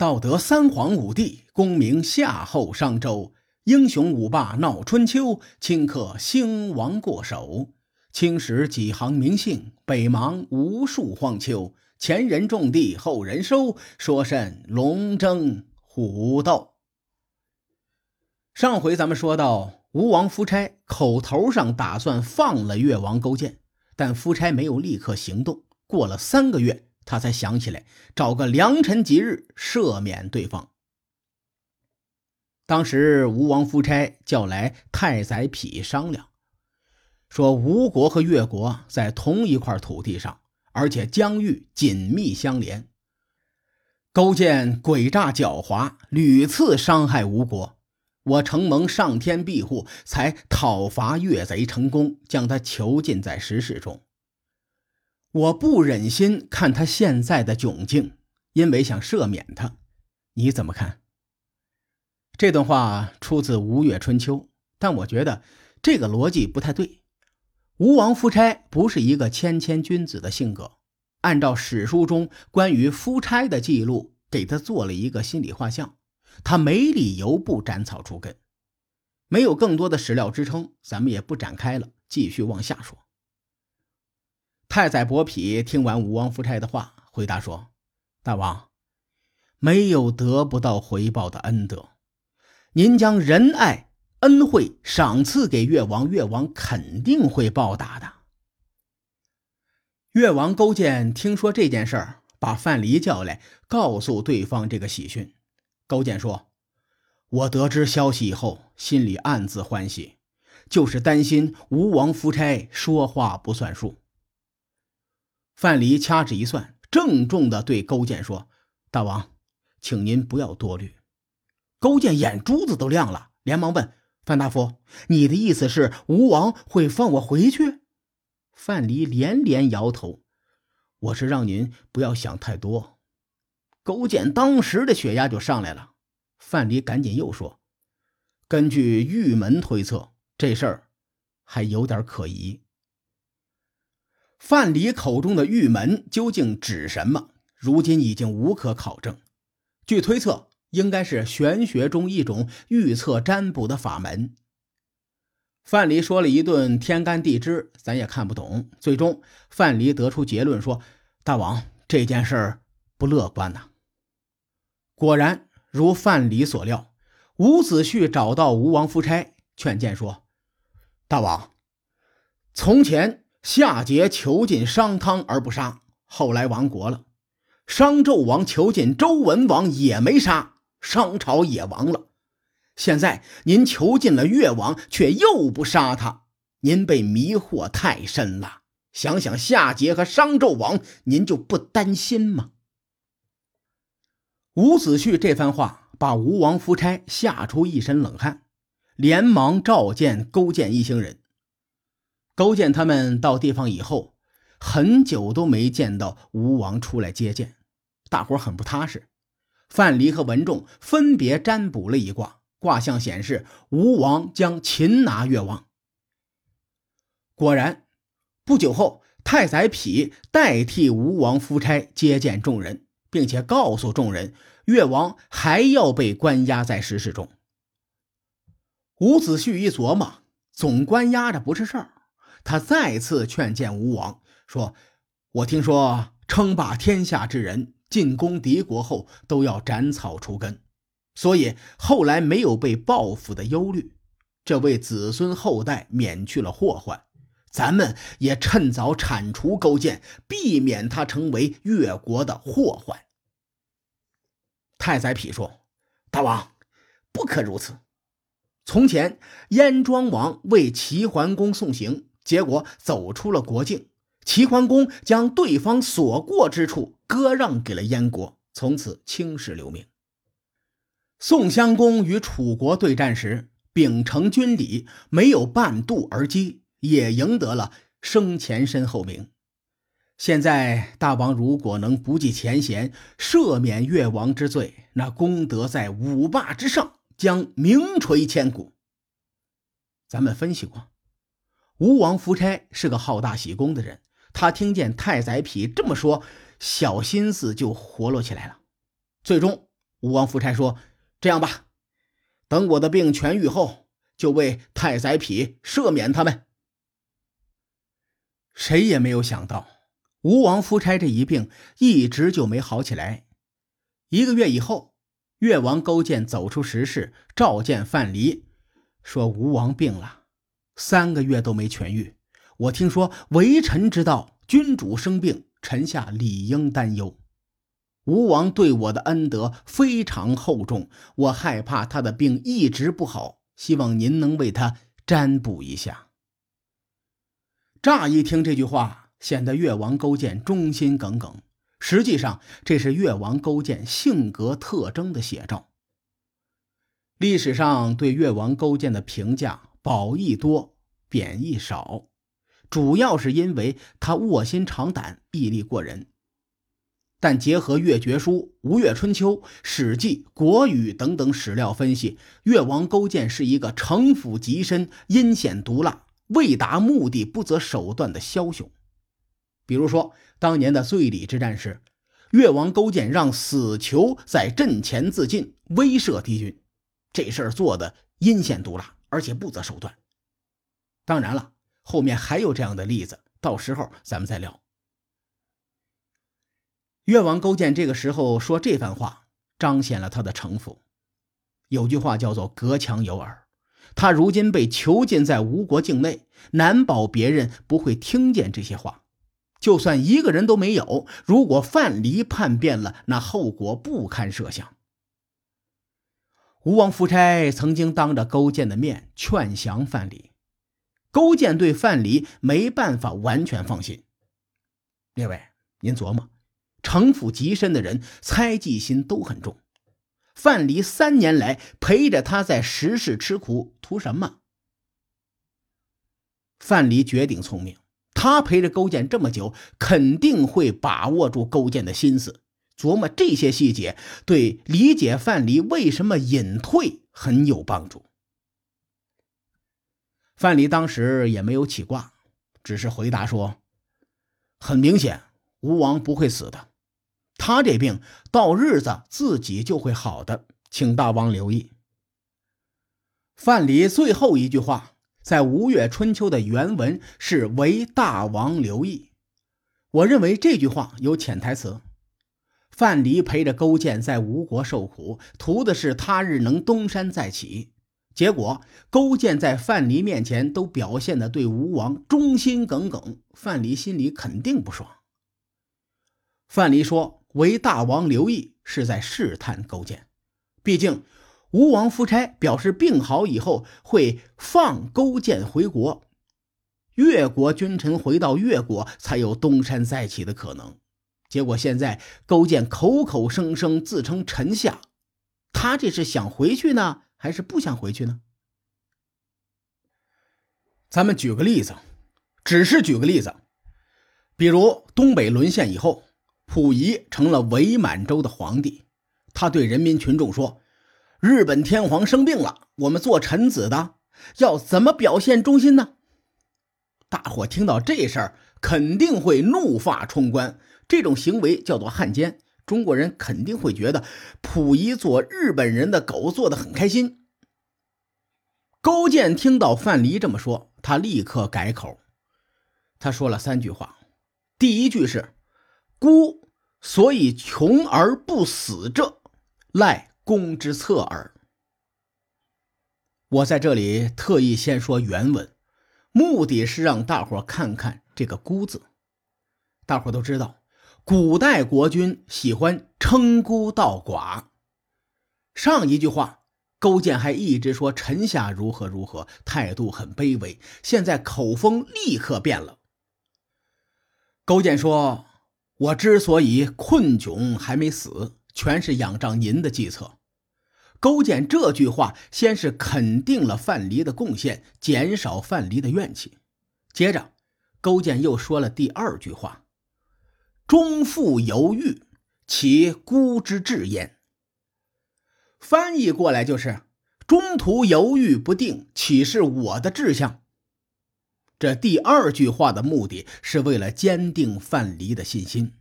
道德三皇五帝，功名夏后商周，英雄五霸闹春秋，顷刻兴亡过手。青史几行名姓，北邙无数荒丘。前人种地，后人收，说甚龙争虎斗？上回咱们说到，吴王夫差口头上打算放了越王勾践，但夫差没有立刻行动。过了三个月，他才想起来找个良辰吉日赦免对方。当时吴王夫差叫来太宰匹商量，说吴国和越国在同一块土地上。而且疆域紧密相连，勾践诡诈狡猾，屡次伤害吴国。我承蒙上天庇护，才讨伐越贼成功，将他囚禁在石室中。我不忍心看他现在的窘境，因为想赦免他。你怎么看？这段话出自《吴越春秋》，但我觉得这个逻辑不太对。吴王夫差不是一个谦谦君子的性格，按照史书中关于夫差的记录，给他做了一个心理画像，他没理由不斩草除根。没有更多的史料支撑，咱们也不展开了，继续往下说。太宰伯嚭听完吴王夫差的话，回答说：“大王，没有得不到回报的恩德，您将仁爱。”恩惠赏赐给越王，越王肯定会报答的。越王勾践听说这件事儿，把范蠡叫来，告诉对方这个喜讯。勾践说：“我得知消息以后，心里暗自欢喜，就是担心吴王夫差说话不算数。”范蠡掐指一算，郑重地对勾践说：“大王，请您不要多虑。”勾践眼珠子都亮了，连忙问。范大夫，你的意思是吴王会放我回去？范蠡连连摇头。我是让您不要想太多。勾践当时的血压就上来了。范蠡赶紧又说：“根据玉门推测，这事儿还有点可疑。”范蠡口中的玉门究竟指什么？如今已经无可考证。据推测。应该是玄学中一种预测占卜的法门。范蠡说了一顿天干地支，咱也看不懂。最终，范蠡得出结论说：“大王，这件事儿不乐观呐。”果然，如范蠡所料，伍子胥找到吴王夫差，劝谏说：“大王，从前夏桀囚禁商汤而不杀，后来亡国了；商纣王囚禁周文王也没杀。”商朝也亡了，现在您囚禁了越王，却又不杀他，您被迷惑太深了。想想夏桀和商纣王，您就不担心吗？伍子胥这番话把吴王夫差吓出一身冷汗，连忙召见勾践一行人。勾践他们到地方以后，很久都没见到吴王出来接见，大伙很不踏实。范蠡和文仲分别占卜了一卦，卦象显示吴王将擒拿越王。果然，不久后，太宰匹代替吴王夫差接见众人，并且告诉众人，越王还要被关押在石室中。伍子胥一琢磨，总关押着不是事儿，他再次劝谏吴王说：“我听说称霸天下之人。”进攻敌国后都要斩草除根，所以后来没有被报复的忧虑，这为子孙后代免去了祸患。咱们也趁早铲除勾践，避免他成为越国的祸患。太宰匹说：“大王，不可如此。从前燕庄王为齐桓公送行，结果走出了国境。”齐桓公将对方所过之处割让给了燕国，从此青史留名。宋襄公与楚国对战时，秉承军礼，没有半渡而击，也赢得了生前身后名。现在大王如果能不计前嫌，赦免越王之罪，那功德在五霸之上，将名垂千古。咱们分析过，吴王夫差是个好大喜功的人。他听见太宰匹这么说，小心思就活络起来了。最终，吴王夫差说：“这样吧，等我的病痊愈后，就为太宰匹赦免他们。”谁也没有想到，吴王夫差这一病一直就没好起来。一个月以后，越王勾践走出石室，召见范蠡，说：“吴王病了，三个月都没痊愈。我听说为臣之道，君主生病，臣下理应担忧。吴王对我的恩德非常厚重，我害怕他的病一直不好，希望您能为他占卜一下。”乍一听这句话，显得越王勾践忠心耿耿。实际上，这是越王勾践性格特征的写照。历史上对越王勾践的评价褒义多，贬义少，主要是因为他卧薪尝胆、毅力过人。但结合越绝书、吴越春秋、史记、国语等等史料分析，越王勾践是一个城府极深、阴险毒辣。为达目的不择手段的枭雄，比如说当年的醉里之战时，越王勾践让死囚在阵前自尽，威慑敌军，这事儿做的阴险毒辣，而且不择手段。当然了，后面还有这样的例子，到时候咱们再聊。越王勾践这个时候说这番话，彰显了他的城府。有句话叫做“隔墙有耳”。他如今被囚禁在吴国境内，难保别人不会听见这些话。就算一个人都没有，如果范蠡叛变了，那后果不堪设想。吴王夫差曾经当着勾践的面劝降范蠡，勾践对范蠡没办法完全放心。列位，您琢磨，城府极深的人，猜忌心都很重。范蠡三年来陪着他在石室吃苦，图什么？范蠡绝顶聪明，他陪着勾践这么久，肯定会把握住勾践的心思，琢磨这些细节，对理解范蠡为什么隐退很有帮助。范蠡当时也没有起卦，只是回答说：“很明显，吴王不会死的。”他这病到日子自己就会好的，请大王留意。范蠡最后一句话在《吴越春秋》的原文是“唯大王留意”，我认为这句话有潜台词。范蠡陪着勾践在吴国受苦，图的是他日能东山再起。结果勾践在范蠡面前都表现的对吴王忠心耿耿，范蠡心里肯定不爽。范蠡说。为大王留意，是在试探勾践。毕竟，吴王夫差表示病好以后会放勾践回国，越国君臣回到越国才有东山再起的可能。结果现在勾践口口声声自称臣下，他这是想回去呢，还是不想回去呢？咱们举个例子，只是举个例子，比如东北沦陷以后。溥仪成了伪满洲的皇帝，他对人民群众说：“日本天皇生病了，我们做臣子的要怎么表现忠心呢？”大伙听到这事儿，肯定会怒发冲冠。这种行为叫做汉奸，中国人肯定会觉得溥仪做日本人的狗做的很开心。勾践听到范蠡这么说，他立刻改口，他说了三句话，第一句是。孤所以穷而不死者，赖公之策耳。我在这里特意先说原文，目的是让大伙看看这个“孤”字。大伙都知道，古代国君喜欢称孤道寡。上一句话，勾践还一直说臣下如何如何，态度很卑微。现在口风立刻变了，勾践说。我之所以困窘还没死，全是仰仗您的计策。勾践这句话，先是肯定了范蠡的贡献，减少范蠡的怨气。接着，勾践又说了第二句话：“中复犹豫，其孤之志焉。”翻译过来就是“中途犹豫不定，岂是我的志向？”这第二句话的目的是为了坚定范蠡的信心。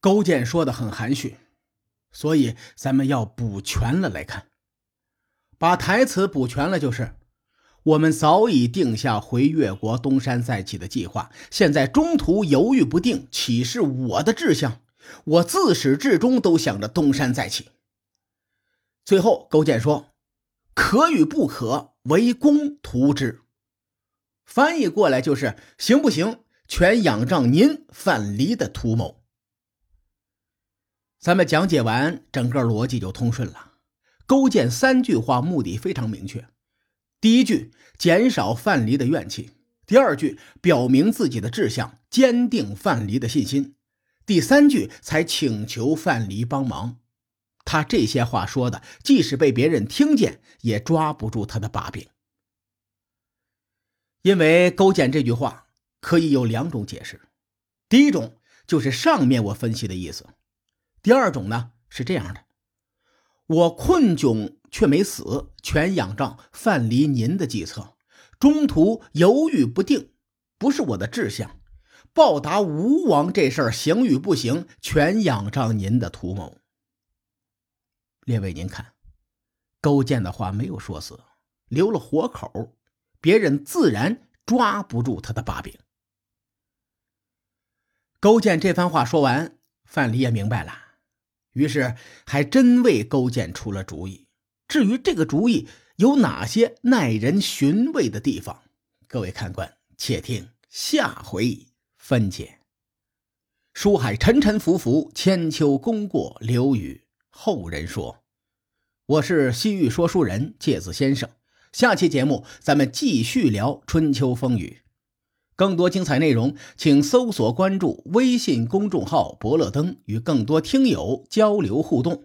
勾践说的很含蓄，所以咱们要补全了来看。把台词补全了，就是我们早已定下回越国东山再起的计划，现在中途犹豫不定，岂是我的志向？我自始至终都想着东山再起。最后，勾践说：“可与不可，为公图之。”翻译过来就是“行不行，全仰仗您范蠡的图谋。”咱们讲解完，整个逻辑就通顺了。勾践三句话目的非常明确：第一句减少范蠡的怨气；第二句表明自己的志向，坚定范蠡的信心；第三句才请求范蠡帮忙。他这些话说的，即使被别人听见，也抓不住他的把柄。因为勾践这句话可以有两种解释：第一种就是上面我分析的意思；第二种呢是这样的。我困窘却没死，全仰仗范蠡您的计策。中途犹豫不定，不是我的志向。报答吴王这事儿行与不行，全仰仗您的图谋。列位，您看，勾践的话没有说死，留了活口，别人自然抓不住他的把柄。勾践这番话说完，范蠡也明白了。于是还真为勾践出了主意。至于这个主意有哪些耐人寻味的地方，各位看官且听下回分解。书海沉沉浮浮，千秋功过留与后人说。我是西域说书人介子先生。下期节目咱们继续聊春秋风雨。更多精彩内容，请搜索关注微信公众号“伯乐灯”，与更多听友交流互动。